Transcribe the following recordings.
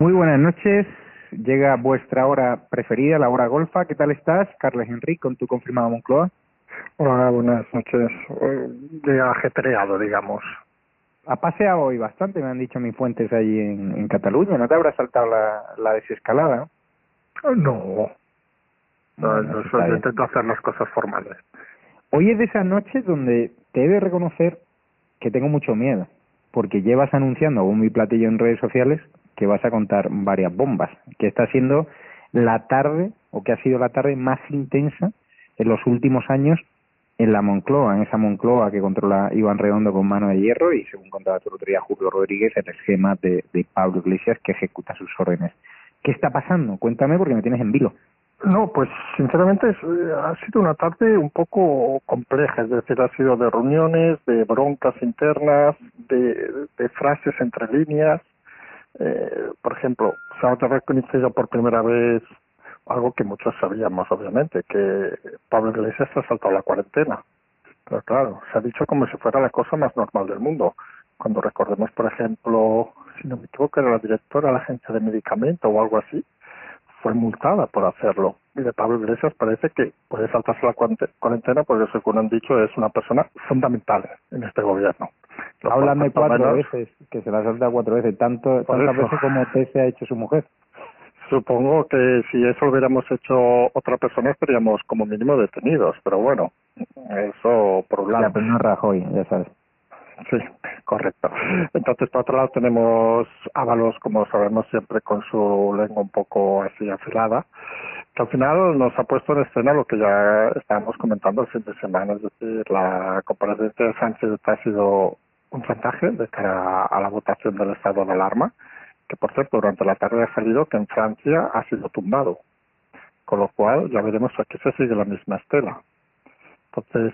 Muy buenas noches. Llega vuestra hora preferida, la hora golfa. ¿Qué tal estás, Carles Enrique, con tu confirmado Moncloa? Hola, buenas noches. Llega ajetreado, digamos. Ha paseado hoy bastante, me han dicho mis fuentes allí en, en Cataluña. ¿No te habrá saltado la, la desescalada? No. No, no, no intento hacer las cosas formales. Hoy es de esas noches donde te he de reconocer que tengo mucho miedo, porque llevas anunciando un mi platillo en redes sociales que vas a contar varias bombas, que está siendo la tarde, o que ha sido la tarde más intensa en los últimos años en la Moncloa, en esa Moncloa que controla Iván Redondo con mano de hierro y, según contaba tu otro día Julio Rodríguez, el esquema de, de Pablo Iglesias que ejecuta sus órdenes. ¿Qué está pasando? Cuéntame porque me tienes en vilo. No, pues sinceramente eh, ha sido una tarde un poco compleja, es decir, ha sido de reuniones, de broncas internas, de frases entre líneas, eh, por ejemplo, se ha reconocido por primera vez algo que muchos sabíamos, obviamente, que Pablo Iglesias ha saltado la cuarentena. Pero claro, se ha dicho como si fuera la cosa más normal del mundo. Cuando recordemos, por ejemplo, si no me equivoco, era la directora de la agencia de medicamento o algo así, fue multada por hacerlo. Y de Pablo Iglesias parece que puede saltarse la cuarentena porque, según han dicho, es una persona fundamental en este gobierno. Háblame cuatro veces, que se la salta cuatro veces, tanto tantas veces como usted se ha hecho su mujer. Supongo que si eso lo hubiéramos hecho otra persona estaríamos como mínimo detenidos, pero bueno, eso por un lado. Ya, pero no Rajoy, ya sabes. Sí, correcto. Entonces, por otro lado, tenemos Ábalos, como sabemos, siempre con su lengua un poco así afilada, que al final nos ha puesto en escena lo que ya estábamos comentando el fin de semana, es decir, la comparecencia de Sánchez ha sido un chantaje de cara a la votación del estado de alarma, que por cierto durante la tarde ha salido que en Francia ha sido tumbado, con lo cual ya veremos aquí se sigue la misma estela. Entonces,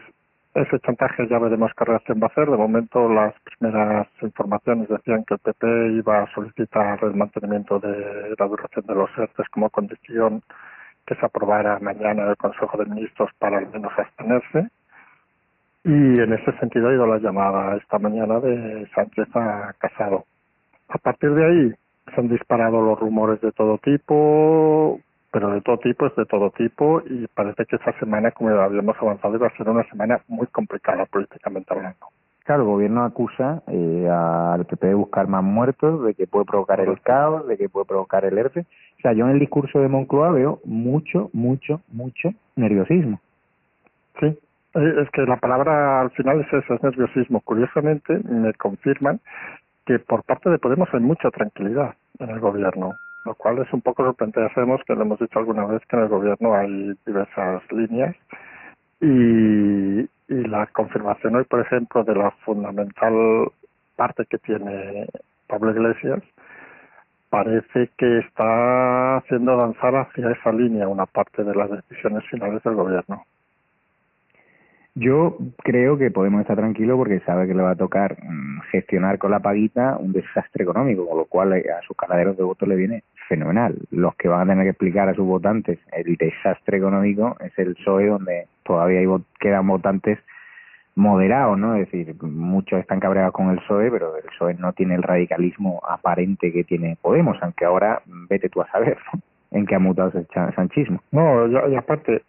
ese chantaje ya veremos qué reacción va a hacer. De momento, las primeras informaciones decían que el PP iba a solicitar el mantenimiento de la duración de los ERTES como condición que se aprobara mañana en el Consejo de Ministros para al menos abstenerse. Y en ese sentido ha ido la llamada esta mañana de Sánchez a Casado. A partir de ahí se han disparado los rumores de todo tipo, pero de todo tipo es de todo tipo y parece que esta semana, como habíamos avanzado, iba a ser una semana muy complicada políticamente hablando. Claro, el gobierno acusa eh, al PP de buscar más muertos, de que puede provocar el caos, de que puede provocar el ERTE. O sea, yo en el discurso de Moncloa veo mucho, mucho, mucho nerviosismo. Sí, eh, es que la palabra al final es eso, es nerviosismo. Curiosamente, me confirman que por parte de Podemos hay mucha tranquilidad en el gobierno lo cual es un poco sorprendente. Sabemos que lo hemos dicho alguna vez que en el gobierno hay diversas líneas y, y la confirmación hoy, por ejemplo, de la fundamental parte que tiene Pablo Iglesias parece que está haciendo avanzar hacia esa línea una parte de las decisiones finales del gobierno. Yo creo que podemos estar tranquilos porque sabe que le va a tocar mm, gestionar con la paguita un desastre económico, con lo cual eh, a sus caladeros de votos le viene fenomenal. Los que van a tener que explicar a sus votantes el desastre económico es el PSOE, donde todavía hay, quedan votantes moderados, ¿no? Es decir, muchos están cabreados con el PSOE, pero el PSOE no tiene el radicalismo aparente que tiene Podemos, aunque ahora vete tú a saber, en qué ha mutado el sanchismo. No, y, aparte,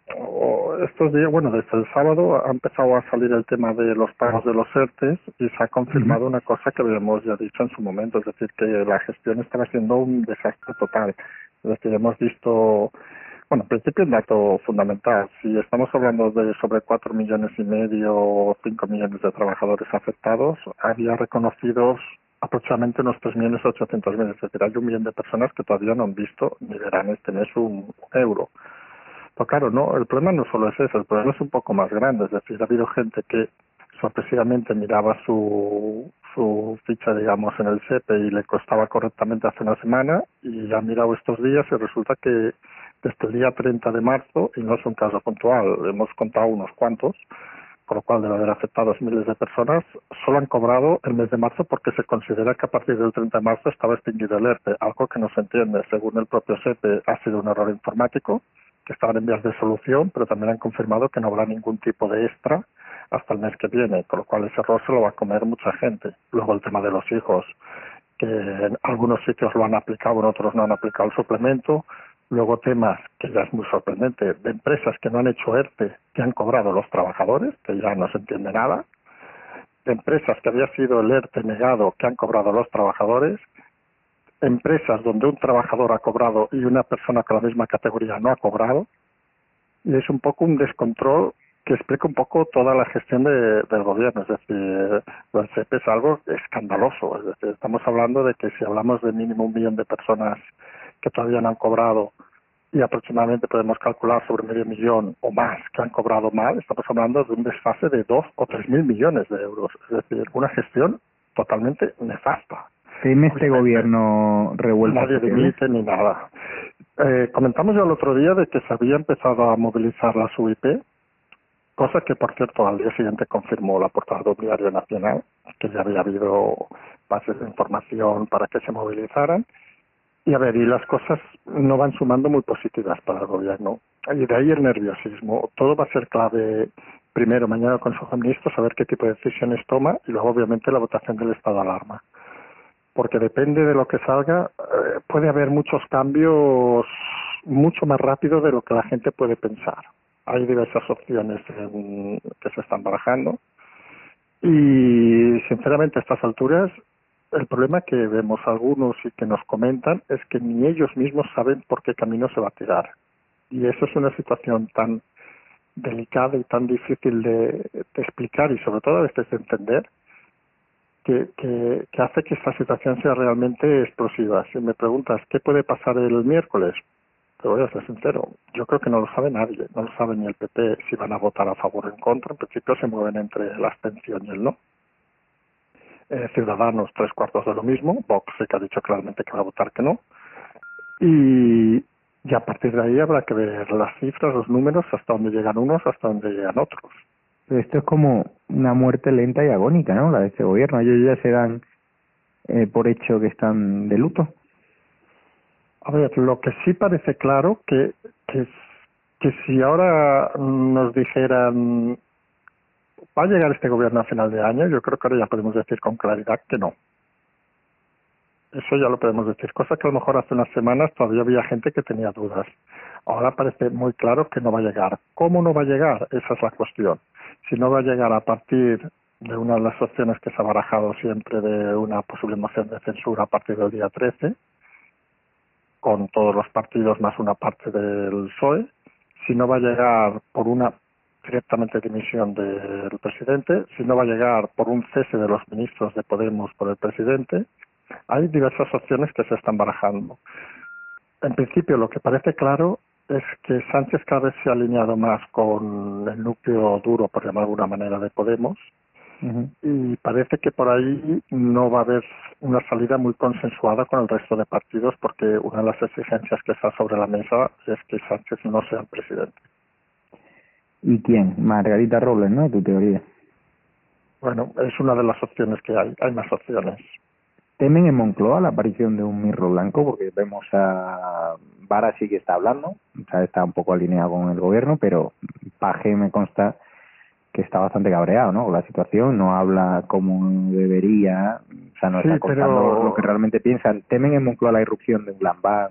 estos días, bueno, desde el sábado ha empezado a salir el tema de los pagos de los ERTES y se ha confirmado una cosa que habíamos ya dicho en su momento, es decir, que la gestión estaba siendo un desastre total. Es decir, hemos visto, bueno, en principio un dato fundamental, si estamos hablando de sobre cuatro millones y medio o cinco millones de trabajadores afectados, había reconocidos aproximadamente unos 3.800.000, es decir, hay un millón de personas que todavía no han visto ni verán este mes un euro. Pero claro, no, el problema no solo es eso, el problema es un poco más grande, es decir, ha habido gente que sorpresivamente miraba su, su ficha, digamos, en el SEPE y le costaba correctamente hace una semana y ha mirado estos días y resulta que desde el día 30 de marzo, y no es un caso puntual, hemos contado unos cuantos, por lo cual debe haber afectado a miles de personas, solo han cobrado el mes de marzo porque se considera que a partir del 30 de marzo estaba extinguido el ERTE, algo que no se entiende. Según el propio SEPE, ha sido un error informático, que estaban en vías de solución, pero también han confirmado que no habrá ningún tipo de extra hasta el mes que viene, con lo cual ese error se lo va a comer mucha gente. Luego el tema de los hijos, que en algunos sitios lo han aplicado, en otros no han aplicado el suplemento, Luego temas que ya es muy sorprendente, de empresas que no han hecho ERTE, que han cobrado los trabajadores, que ya no se entiende nada, de empresas que había sido el ERTE negado, que han cobrado los trabajadores, empresas donde un trabajador ha cobrado y una persona con la misma categoría no ha cobrado, y es un poco un descontrol que explica un poco toda la gestión de, del gobierno. Es decir, el CEP es algo escandaloso. Es decir, estamos hablando de que si hablamos de mínimo un millón de personas que todavía no han cobrado y aproximadamente podemos calcular sobre medio millón o más que han cobrado mal, estamos hablando de un desfase de dos o tres mil millones de euros. Es decir, una gestión totalmente nefasta. ¿Teme este gobierno revuelto? Nadie dimite ni nada. Eh, comentamos ya el otro día de que se había empezado a movilizar la UIP, cosa que, por cierto, al día siguiente confirmó la portada del Diario Nacional, que ya había habido bases de información para que se movilizaran y a ver, y las cosas no van sumando muy positivas para el gobierno. Y de ahí el nerviosismo. Todo va a ser clave primero mañana el Consejo de Ministros, a ver qué tipo de decisiones toma y luego obviamente la votación del estado de alarma. Porque depende de lo que salga, eh, puede haber muchos cambios mucho más rápido de lo que la gente puede pensar. Hay diversas opciones que se están barajando y sinceramente a estas alturas el problema que vemos algunos y que nos comentan es que ni ellos mismos saben por qué camino se va a tirar. Y eso es una situación tan delicada y tan difícil de, explicar y sobre todo a veces de entender que, que, hace que esta situación sea realmente explosiva. Si me preguntas qué puede pasar el miércoles, te voy a ser sincero, yo creo que no lo sabe nadie, no lo sabe ni el PP si van a votar a favor o en contra, en principio se mueven entre la abstención y el no eh, Ciudadanos tres cuartos de lo mismo, Vox sí que ha dicho claramente que va a votar que no, y, a partir de ahí habrá que ver las cifras, los números, hasta dónde llegan unos, hasta dónde llegan otros. Esto es como una muerte lenta y agónica, ¿no? La de este gobierno. Ellos ya se dan eh, por hecho que están de luto. A ver, lo que sí parece claro que, que, que si ahora nos dijeran va a llegar este gobierno a final de año, yo creo que ahora ya podemos decir con claridad que no. Eso ya lo podemos decir, cosa que a lo mejor hace unas semanas todavía había gente que tenía dudas. Ahora parece muy claro que no va a llegar. ¿Cómo no va a llegar? Esa es la cuestión. Si no va a llegar a partir de una de las opciones que se ha barajado siempre de una posible moción de censura a partir del día 13, con todos los partidos más una parte del PSOE, si no va a llegar por una directamente dimisión del presidente, si no va a llegar por un cese de los ministros de Podemos por el presidente, hay diversas opciones que se están barajando. En principio, lo que parece claro es que Sánchez cada vez se ha alineado más con el núcleo duro, por llamar de alguna manera, de Podemos, y parece que por ahí no va a haber una salida muy consensuada con el resto de partidos, porque una de las exigencias que está sobre la mesa es que Sánchez no sea el presidente. ¿Y quién? Margarita Robles, ¿no? Tu teoría. Bueno, es una de las opciones que hay. Hay más opciones. ¿Temen en Moncloa la aparición de un mirro blanco? Porque vemos a Vara sí que está hablando, o sea, está un poco alineado con el gobierno, pero Paje me consta que está bastante cabreado, ¿no? Con la situación, no habla como debería, o sea, no está contando lo que realmente piensan. ¿Temen en Moncloa la irrupción de un Lambán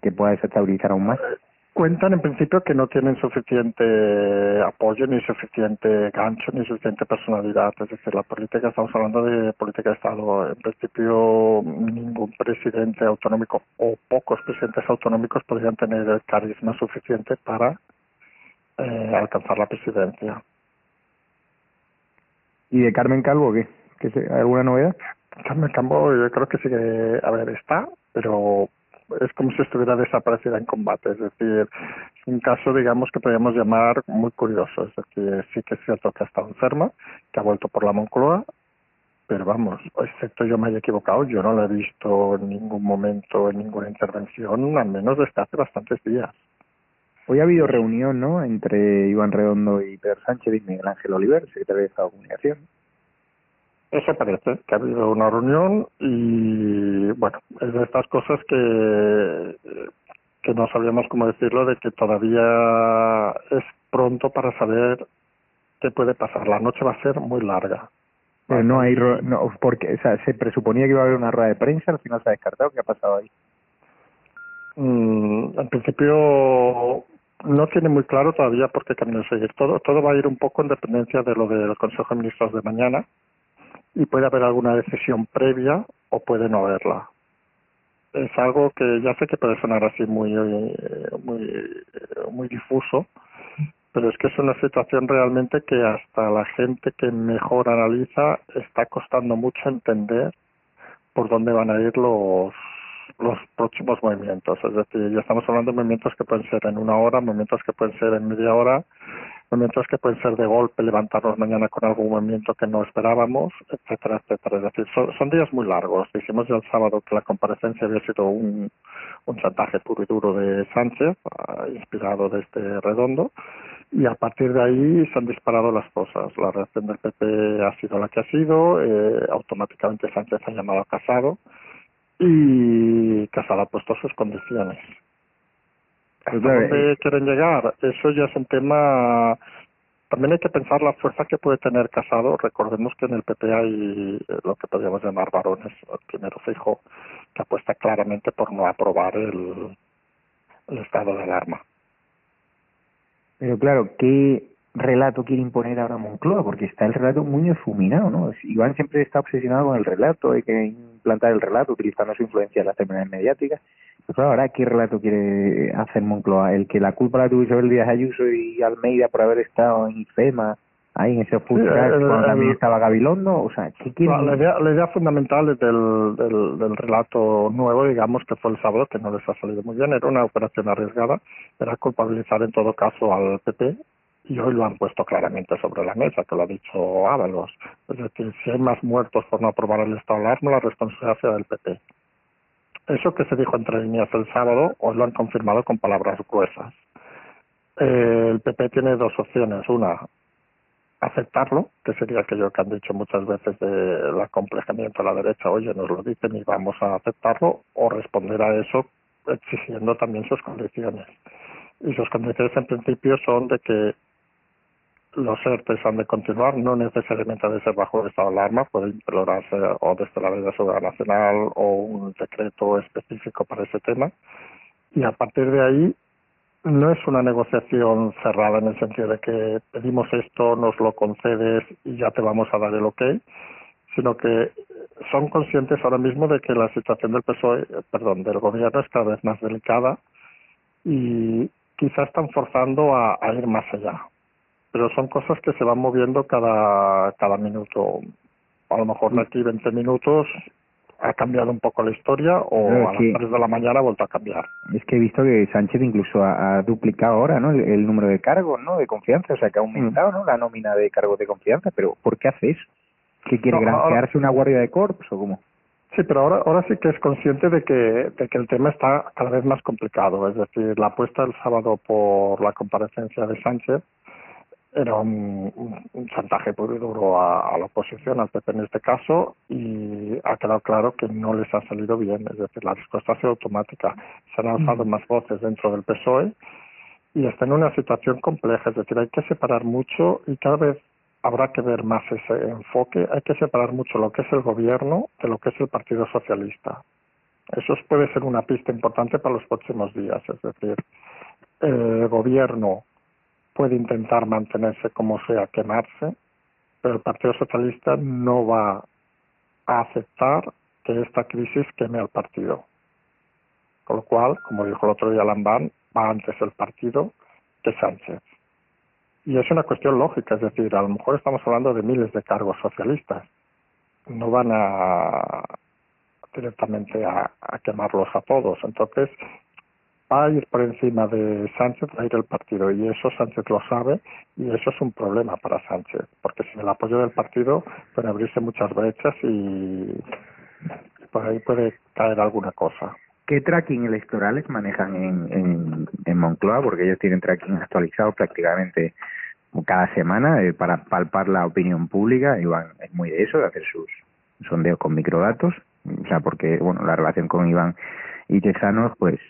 que pueda desestabilizar aún más? Cuentan en principio que no tienen suficiente apoyo, ni suficiente gancho, ni suficiente personalidad. Es decir, la política, estamos hablando de política de Estado. En principio, ningún presidente autonómico o pocos presidentes autonómicos podrían tener el carisma suficiente para eh, alcanzar la presidencia. ¿Y de Carmen Calvo qué? ¿Qué ¿Alguna novedad? Carmen Calvo yo creo que sí que, a ver, está, pero es como si estuviera desaparecida en combate, es decir, es un caso, digamos, que podríamos llamar muy curioso, es decir, sí que es cierto que ha estado enferma, que ha vuelto por la Moncloa, pero vamos, excepto yo me haya equivocado, yo no la he visto en ningún momento, en ninguna intervención, al menos desde hace bastantes días. Hoy ha habido reunión, ¿no?, entre Iván Redondo y Pedro Sánchez y Miguel Ángel Oliver, secretario de Estado de Comunicación. Eso parece, que ha habido una reunión y, bueno, es de estas cosas que, que no sabíamos cómo decirlo, de que todavía es pronto para saber qué puede pasar. La noche va a ser muy larga. Pero no hay, no, porque o sea, se presuponía que iba a haber una rueda de prensa, al final se ha descartado. ¿Qué ha pasado ahí? Mm, en principio no tiene muy claro todavía por qué camino seguir. Todo, todo va a ir un poco en dependencia de lo del Consejo de Ministros de mañana y puede haber alguna decisión previa o puede no haberla. Es algo que ya sé que puede sonar así muy, muy, muy difuso, pero es que es una situación realmente que hasta la gente que mejor analiza está costando mucho entender por dónde van a ir los los próximos movimientos. Es decir, ya estamos hablando de movimientos que pueden ser en una hora, movimientos que pueden ser en media hora, movimientos que pueden ser de golpe, levantarnos mañana con algún movimiento que no esperábamos, etcétera, etcétera. Es decir, son, días muy largos. Dijimos ya el sábado que la comparecencia había sido un, un chantaje puro y duro de Sánchez, ah, inspirado de este redondo, y a partir de ahí se han disparado las cosas. La reacción del PP ha sido la que ha sido, eh, automáticamente Sánchez ha llamado a Casado, y Casado ha puesto sus condiciones. ¿A dónde quieren llegar? Eso ya es un tema. También hay que pensar la fuerza que puede tener Casado. Recordemos que en el PP hay lo que podríamos llamar varones. El primero fijo que apuesta claramente por no aprobar el, el estado de alarma. Pero claro, ¿qué relato quiere imponer ahora Moncloa? Porque está el relato muy difuminado, ¿no? Iván siempre está obsesionado con el relato, hay que implantar el relato utilizando su influencia en las terminales mediáticas pues ahora, ¿qué relato quiere hacer Moncloa? ¿El que la culpa la tuvo Isabel Díaz Ayuso y Almeida por haber estado en IFEMA, ahí en ese food cuando también estaba Gabilondo? O sea, ¿qué quiere? La, idea, la idea fundamental del, del, del relato nuevo, digamos, que fue el sábado, que no les ha salido muy bien, era una operación arriesgada, era culpabilizar en todo caso al PP y hoy lo han puesto claramente sobre la mesa, que lo ha dicho Ábalos. Es decir, si hay más muertos por no aprobar el estado de alarma, la responsabilidad será del PP. Eso que se dijo entre líneas el sábado, hoy lo han confirmado con palabras gruesas. Eh, el PP tiene dos opciones. Una, aceptarlo, que sería aquello que han dicho muchas veces del acomplejamiento a la derecha, oye, nos lo dicen y vamos a aceptarlo, o responder a eso exigiendo también sus condiciones. Y sus condiciones en principio son de que los ERTES han de continuar, no necesariamente ha de ser bajo de alarma, puede implorarse o desde la Ley de Seguridad Nacional o un decreto específico para ese tema. Y a partir de ahí no es una negociación cerrada en el sentido de que pedimos esto, nos lo concedes y ya te vamos a dar el ok, sino que son conscientes ahora mismo de que la situación del PSOE, perdón, del gobierno es cada vez más delicada y quizás están forzando a ir más allá pero son cosas que se van moviendo cada, cada minuto. A lo mejor de aquí 20 minutos ha cambiado un poco la historia o a las 3 de la mañana ha vuelto a cambiar. Es que he visto que Sánchez incluso ha, duplicado ahora ¿no? El, número de cargos ¿no? de confianza, o sea que ha aumentado ¿no? la nómina de cargos de confianza, pero ¿por qué hace eso? ¿Que quiere granjearse una guardia de corps o cómo? Sí, pero ahora, ahora sí que es consciente de que, de que el tema está cada vez más complicado. Es decir, la apuesta el sábado por la comparecencia de Sánchez era un, un, chantaje puro y duro a, la oposición, al PP en este caso, y ha quedado claro que no les ha salido bien. Es decir, la respuesta ha sido automática. Se han alzado más voces dentro del PSOE y está en una situación compleja. Es decir, hay que separar mucho y cada vez habrá que ver más ese enfoque. Hay que separar mucho lo que es el gobierno de lo que es el Partido Socialista. Eso puede ser una pista importante para los próximos días. Es decir, el gobierno puede intentar mantenerse como sea, quemarse, pero el Partido Socialista no va a aceptar que esta crisis queme al partido. Con lo cual, como dijo el otro día Lambán, va antes el partido que Sánchez. Y es una cuestión lógica, es decir, a lo mejor estamos hablando de miles de cargos socialistas. No van a directamente a, a quemarlos a todos. Entonces, va a ir por encima de Sánchez, va a ir el partido y eso Sánchez lo sabe y eso es un problema para Sánchez, porque sin el apoyo del partido pueden abrirse muchas brechas y por ahí puede caer alguna cosa. ¿Qué tracking electorales manejan en, en, Moncloa? Porque ellos tienen tracking actualizado prácticamente cada semana eh, para palpar la opinión pública. Iván es muy de eso, de hacer sus sondeos con microdatos. O sea, porque bueno, la relación con Iván y Tezanos, pues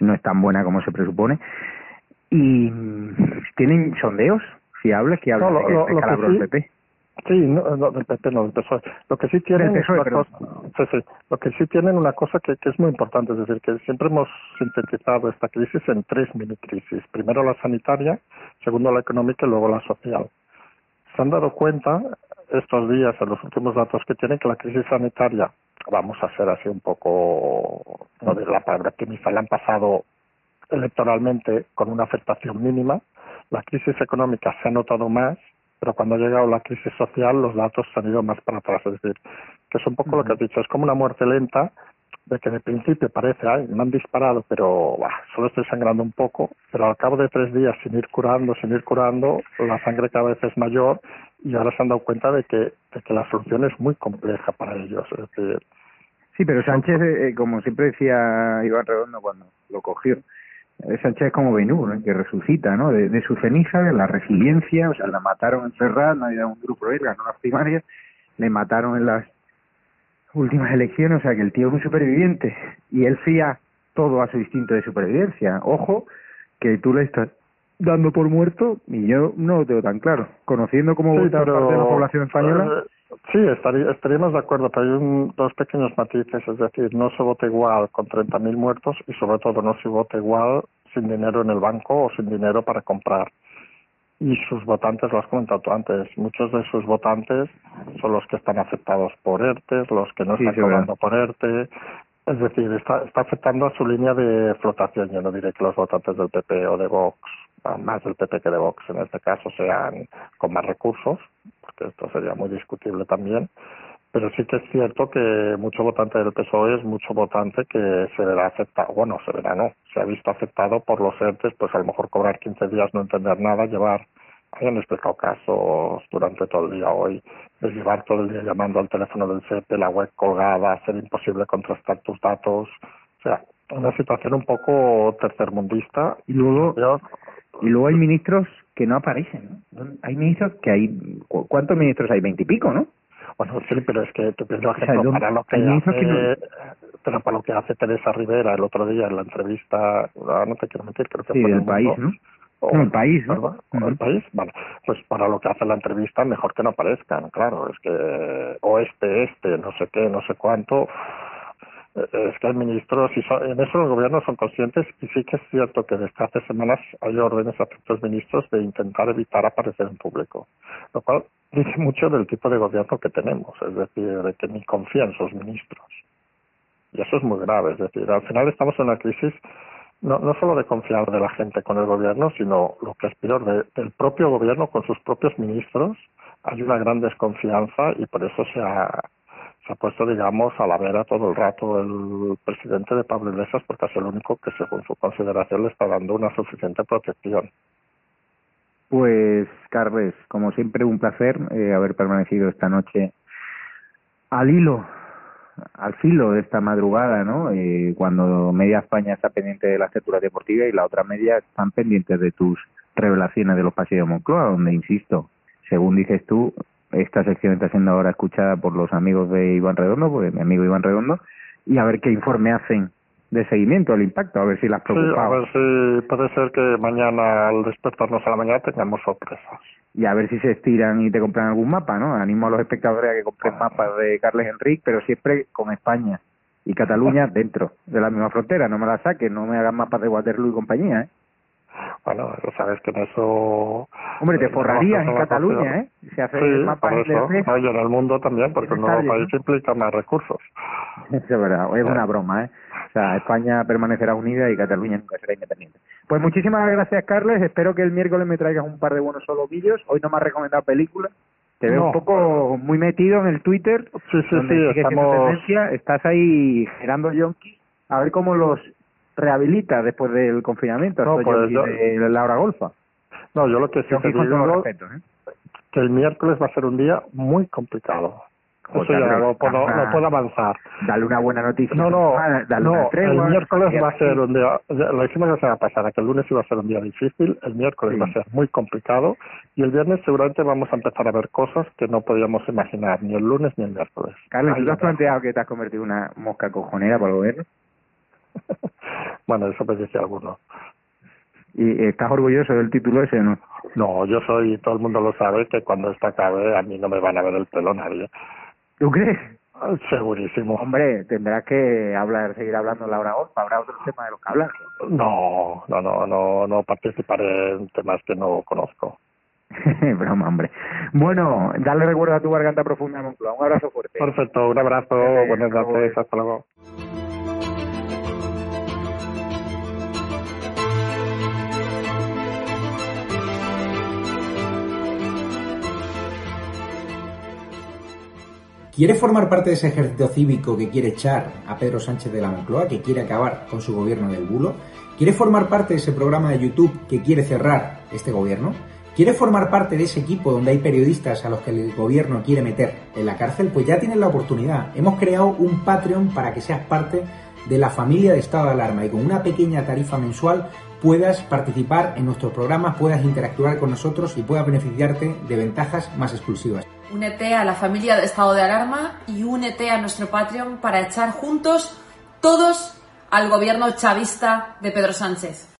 no es tan buena como se presupone. Y tienen sondeos fiables que hablan de que este el PP. Sí, no, no, del PP no, del PSOE. Lo que sí tienen una cosa, sí, sí, lo que sí tienen una cosa que, que es muy importante, es decir, que siempre hemos sintetizado esta crisis en tres mini crisis. Primero la sanitaria, segundo la económica y luego la social. Se han dado cuenta estos días, en los últimos datos que tienen, que la crisis sanitaria vamos a ser así un poco, no de la palabra optimista, le han pasado electoralmente con una afectación mínima. La crisis económica se ha notado más, pero cuando ha llegado la crisis social los datos se han ido más para atrás. Es decir, que es un poco lo que has dicho, es como una muerte lenta, de que de principio parece, ay, me han disparado, pero solo estoy sangrando un poco, pero al cabo de tres días sin ir curando, sin ir curando, la sangre cada vez es mayor y ahora se han dado cuenta de que, de que la solución es muy compleja para ellos. Sí, pero Sánchez, eh, eh, como siempre decía Iván Redondo cuando lo cogió, eh, Sánchez es como Benú, que resucita, ¿no? De, su ceniza, de la resiliencia, o sea, la mataron en Ferraz, nadie da un grupo, él ganó las primarias, le mataron en las últimas elecciones, o sea, que el tío es un superviviente y él fía todo a su instinto de supervivencia. Ojo, que tú le estás dando por muerto y yo no lo tengo tan claro. Conociendo cómo vota parte de la población española. Eh, sí, estaríamos de acuerdo, pero hay un, dos pequeños matices. Es decir, no se vota igual con 30.000 muertos y sobre todo no se vota igual sin dinero en el banco o sin dinero para comprar. Y sus votantes, lo has comentado tú antes, muchos de sus votantes son los que están afectados por ERTE, los que no están cobrando por ERTE, es decir, está, está afectando a su línea de flotación. Yo no diré que los votantes del PP o de Vox más del PP que de Vox en este caso sean con más recursos, porque esto sería muy discutible también, pero sí que es cierto que mucho votante del PSOE es mucho votante que se verá afectado, bueno, se verá no, se ha visto afectado por los ERTES, pues a lo mejor cobrar 15 días, no entender nada, llevar, hayan explicado casos durante todo el día hoy, de llevar todo el día llamando al teléfono del CEP, la web colgada, hacer imposible contrastar tus datos, o sea, una situación un poco tercermundista. Y luego, y luego hay ministros que no aparecen. ¿no? Hay ministros que hay, ¿cuántos ministros hay? Veintipico, ¿no? Bueno, sí, pero es que, para lo que hace, pero para lo que hace Teresa Rivera el otro día en la entrevista, ah, no te quiero mentir, creo que sí, fue el país, ¿no? O, el país, ¿no? el país, vale. Pues para lo que hace la entrevista, mejor que no aparezcan, claro. Es que oeste, este, no sé qué, no sé cuánto. Es que hay ministros, y en eso los gobiernos son conscientes, y sí que es cierto que desde hace semanas hay órdenes a ciertos ministros de intentar evitar aparecer en público. Lo cual dice mucho del tipo de gobierno que tenemos, es decir, de que ni confían sus ministros. Y eso es muy grave, es decir, al final estamos en una crisis no, no solo de confiar de la gente con el gobierno, sino lo que es peor, del propio gobierno con sus propios ministros. Hay una gran desconfianza y por eso se ha, ha puesto, digamos, a la vera todo el rato el presidente de Pablo Iglesias, porque es el único que, según su consideración, le está dando una suficiente protección. Pues, Carles, como siempre, un placer eh, haber permanecido esta noche al hilo al filo de esta madrugada, ¿no? Eh, cuando media España está pendiente de las tertulias deportivas y la otra media están pendientes de tus revelaciones de los pasillos de Moncloa, donde, insisto, según dices tú, esta sección está siendo ahora escuchada por los amigos de Iván Redondo, pues mi amigo Iván Redondo, y a ver qué informe hacen de seguimiento al impacto, a ver si las preocupado. Sí, a ver si puede ser que mañana al despertarnos a la mañana tengamos sorpresas y a ver si se estiran y te compran algún mapa, ¿no? Animo a los espectadores a que compren mapas de Carles Enrique, pero siempre con España y Cataluña dentro de la misma frontera, no me la saquen, no me hagan mapas de Waterloo y compañía, ¿eh? Bueno, sabes que en eso... Hombre, te forrarías en Cataluña, ¿eh? Si haces sí, mapas por eso. No, y en el mundo también, porque un nuevo país implica más recursos. es verdad, es una broma, ¿eh? O sea, España permanecerá unida y Cataluña nunca será independiente. Pues muchísimas gracias, Carles. Espero que el miércoles me traigas un par de buenos solovillos. Hoy no me has recomendado películas. Te veo un poco muy metido en el Twitter. Sí, sí, sí. Estamos... Estás ahí generando yonkis. A ver cómo los rehabilita después del confinamiento. No, pues yo... de Laura Golfa. No, yo lo que sí te digo ¿eh? que el miércoles va a ser un día muy complicado. Eso ya no, puedo, avanzar. Dale una buena noticia. No, no, no el miércoles va a ser un día, lo hicimos la semana pasada, que el lunes iba a ser un día difícil, el miércoles va a ser muy complicado y el viernes seguramente vamos a empezar a ver cosas que no podíamos imaginar, ni el lunes ni el miércoles. Carlos, ¿tú has planteado que te has convertido en una mosca cojonera para el gobierno? bueno, eso me dice alguno. ¿Y estás orgulloso del título ese no? No, yo soy, todo el mundo lo sabe, que cuando esta acabe a mí no me van a ver el pelo nadie. ¿Tú crees? Segurísimo. Hombre, tendrás que hablar, seguir hablando Laura Golfa, habrá otro tema de los que hablar. No, no, no, no, no participaré en temas que no conozco. Broma, hombre. Bueno, dale recuerdo a tu garganta profunda, Moncloa. Un abrazo fuerte. Perfecto, un abrazo, buenas noches, hasta luego. ¿Quiere formar parte de ese ejército cívico que quiere echar a Pedro Sánchez de la Moncloa, que quiere acabar con su gobierno del bulo? ¿Quiere formar parte de ese programa de YouTube que quiere cerrar este gobierno? ¿Quiere formar parte de ese equipo donde hay periodistas a los que el gobierno quiere meter en la cárcel? Pues ya tienes la oportunidad. Hemos creado un Patreon para que seas parte de la familia de estado de alarma y con una pequeña tarifa mensual puedas participar en nuestros programas, puedas interactuar con nosotros y puedas beneficiarte de ventajas más exclusivas. Únete a la familia de estado de alarma y únete a nuestro Patreon para echar juntos todos al gobierno chavista de Pedro Sánchez.